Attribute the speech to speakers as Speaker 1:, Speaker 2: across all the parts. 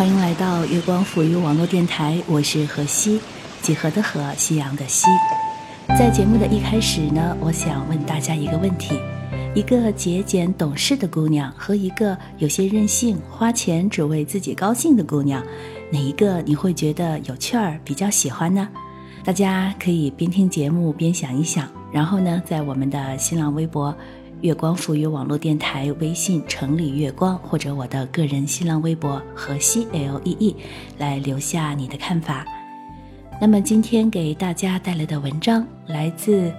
Speaker 1: 欢迎来到月光抚育网络电台，我是何西，几何的何，夕阳的西。在节目的一开始呢，我想问大家一个问题：一个节俭懂事的姑娘和一个有些任性、花钱只为自己高兴的姑娘，哪一个你会觉得有趣儿、比较喜欢呢？大家可以边听节目边想一想，然后呢，在我们的新浪微博。月光赋予网络电台微信城里月光，或者我的个人新浪微博河西 L E E，来留下你的看法。那么今天给大家带来的文章来自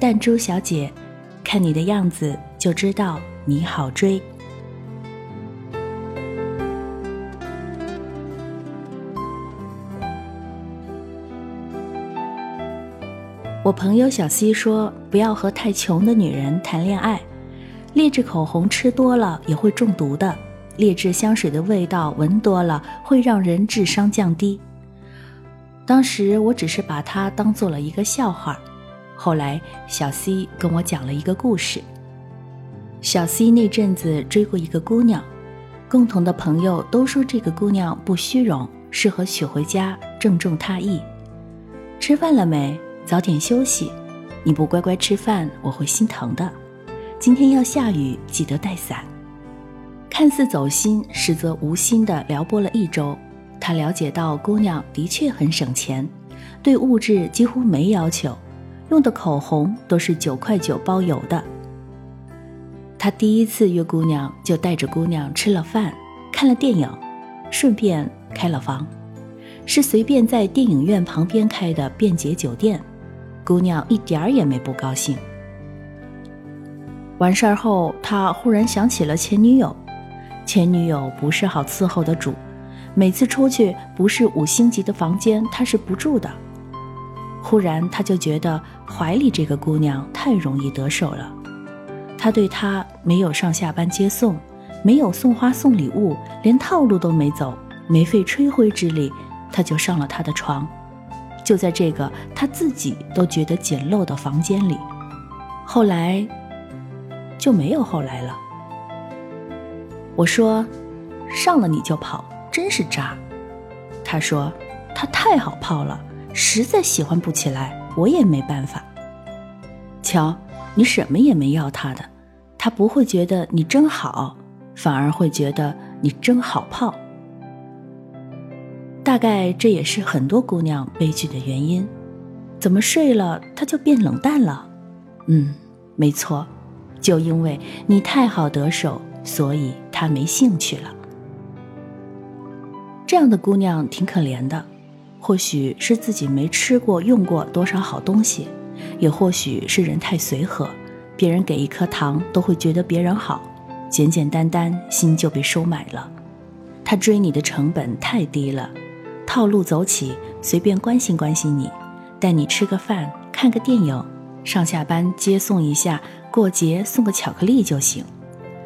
Speaker 1: 弹珠小姐，看你的样子就知道你好追。我朋友小 C 说：“不要和太穷的女人谈恋爱。”劣质口红吃多了也会中毒的，劣质香水的味道闻多了会让人智商降低。当时我只是把它当做了一个笑话，后来小 C 跟我讲了一个故事。小 C 那阵子追过一个姑娘，共同的朋友都说这个姑娘不虚荣，适合娶回家，正中他意。吃饭了没？早点休息，你不乖乖吃饭，我会心疼的。今天要下雨，记得带伞。看似走心，实则无心的撩拨了一周。他了解到姑娘的确很省钱，对物质几乎没要求，用的口红都是九块九包邮的。他第一次约姑娘，就带着姑娘吃了饭，看了电影，顺便开了房，是随便在电影院旁边开的便捷酒店。姑娘一点儿也没不高兴。完事儿后，他忽然想起了前女友。前女友不是好伺候的主，每次出去不是五星级的房间，他是不住的。忽然，他就觉得怀里这个姑娘太容易得手了。他对她没有上下班接送，没有送花送礼物，连套路都没走，没费吹灰之力，他就上了她的床。就在这个他自己都觉得简陋的房间里，后来。就没有后来了。我说，上了你就跑，真是渣。他说，他太好泡了，实在喜欢不起来，我也没办法。瞧，你什么也没要他的，他不会觉得你真好，反而会觉得你真好泡。大概这也是很多姑娘悲剧的原因。怎么睡了他就变冷淡了？嗯，没错。就因为你太好得手，所以他没兴趣了。这样的姑娘挺可怜的，或许是自己没吃过、用过多少好东西，也或许是人太随和，别人给一颗糖都会觉得别人好，简简单单心就被收买了。他追你的成本太低了，套路走起，随便关心关心你，带你吃个饭、看个电影，上下班接送一下。过节送个巧克力就行，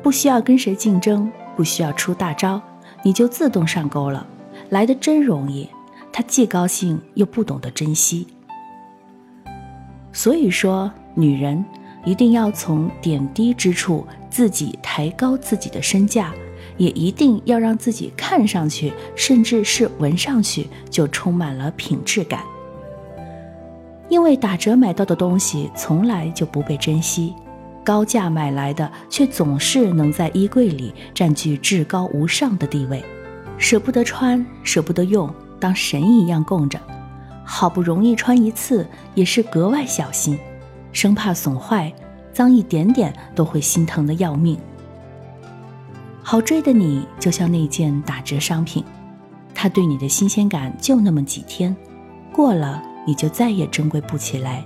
Speaker 1: 不需要跟谁竞争，不需要出大招，你就自动上钩了，来的真容易。他既高兴又不懂得珍惜，所以说，女人一定要从点滴之处自己抬高自己的身价，也一定要让自己看上去，甚至是闻上去就充满了品质感。因为打折买到的东西从来就不被珍惜，高价买来的却总是能在衣柜里占据至高无上的地位，舍不得穿，舍不得用，当神一样供着。好不容易穿一次，也是格外小心，生怕损坏，脏一点点都会心疼的要命。好追的你，就像那件打折商品，它对你的新鲜感就那么几天，过了你就再也珍贵不起来。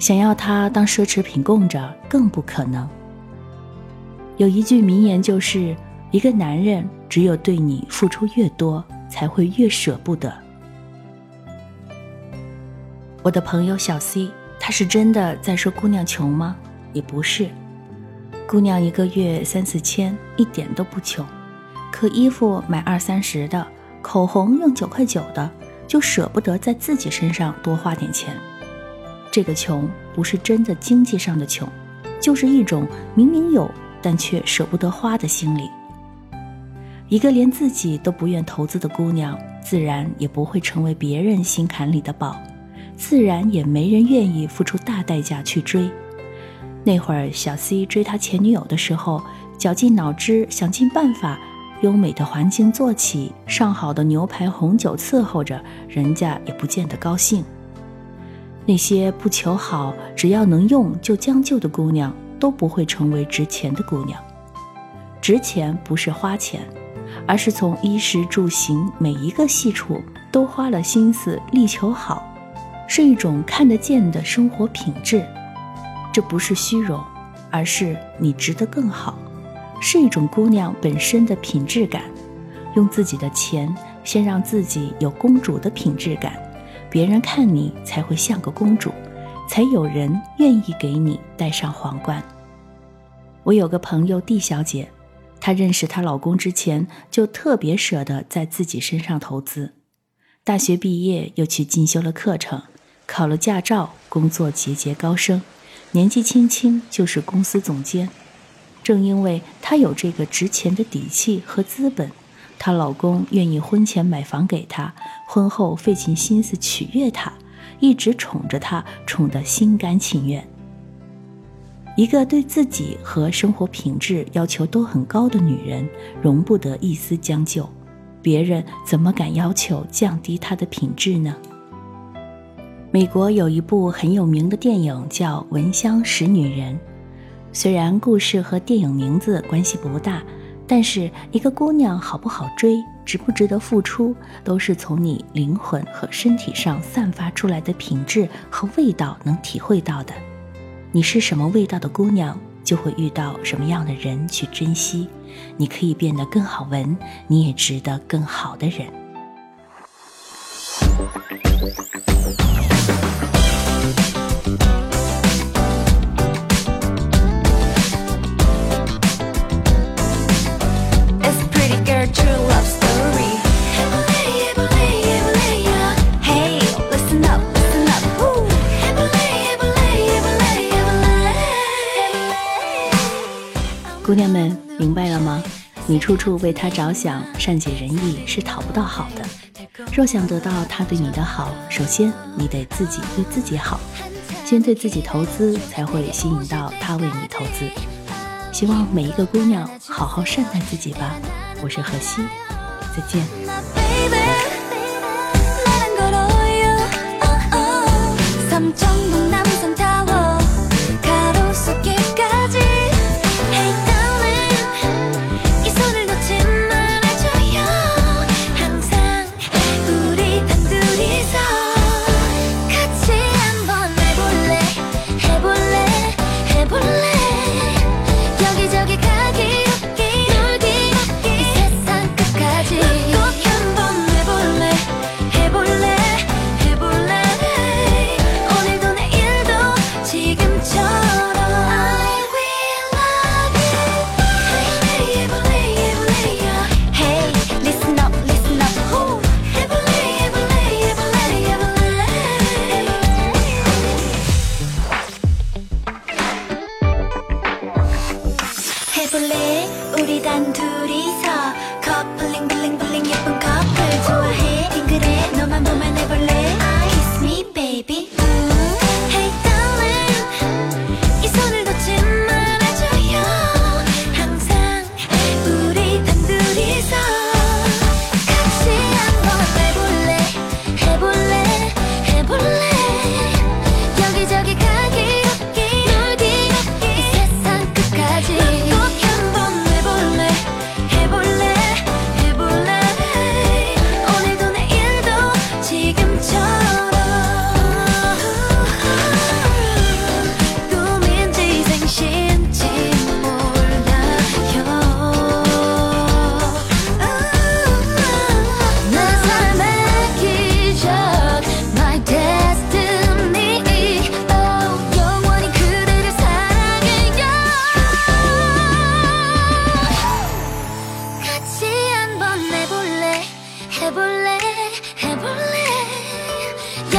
Speaker 1: 想要它当奢侈品供着，更不可能。有一句名言就是：一个男人只有对你付出越多，才会越舍不得。我的朋友小 C，他是真的在说姑娘穷吗？也不是，姑娘一个月三四千，一点都不穷。可衣服买二三十的，口红用九块九的，就舍不得在自己身上多花点钱。这个穷不是真的经济上的穷，就是一种明明有但却舍不得花的心理。一个连自己都不愿投资的姑娘，自然也不会成为别人心坎里的宝。自然也没人愿意付出大代价去追。那会儿，小 C 追他前女友的时候，绞尽脑汁想尽办法，优美的环境做起，上好的牛排红酒伺候着，人家也不见得高兴。那些不求好，只要能用就将就的姑娘，都不会成为值钱的姑娘。值钱不是花钱，而是从衣食住行每一个细处都花了心思，力求好。是一种看得见的生活品质，这不是虚荣，而是你值得更好，是一种姑娘本身的品质感。用自己的钱先让自己有公主的品质感，别人看你才会像个公主，才有人愿意给你戴上皇冠。我有个朋友 D 小姐，她认识她老公之前就特别舍得在自己身上投资，大学毕业又去进修了课程。考了驾照，工作节节高升，年纪轻轻就是公司总监。正因为她有这个值钱的底气和资本，她老公愿意婚前买房给她，婚后费尽心思取悦她，一直宠着她，宠得心甘情愿。一个对自己和生活品质要求都很高的女人，容不得一丝将就，别人怎么敢要求降低她的品质呢？美国有一部很有名的电影叫《闻香识女人》，虽然故事和电影名字关系不大，但是一个姑娘好不好追，值不值得付出，都是从你灵魂和身体上散发出来的品质和味道能体会到的。你是什么味道的姑娘，就会遇到什么样的人去珍惜。你可以变得更好闻，你也值得更好的人。姑娘们，明白了吗？你处处为他着想，善解人意是讨不到好的。若想得到他对你的好，首先你得自己对自己好，先对自己投资，才会吸引到他为你投资。希望每一个姑娘好好善待自己吧。我是何西，再见。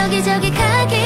Speaker 2: 여기저기 가게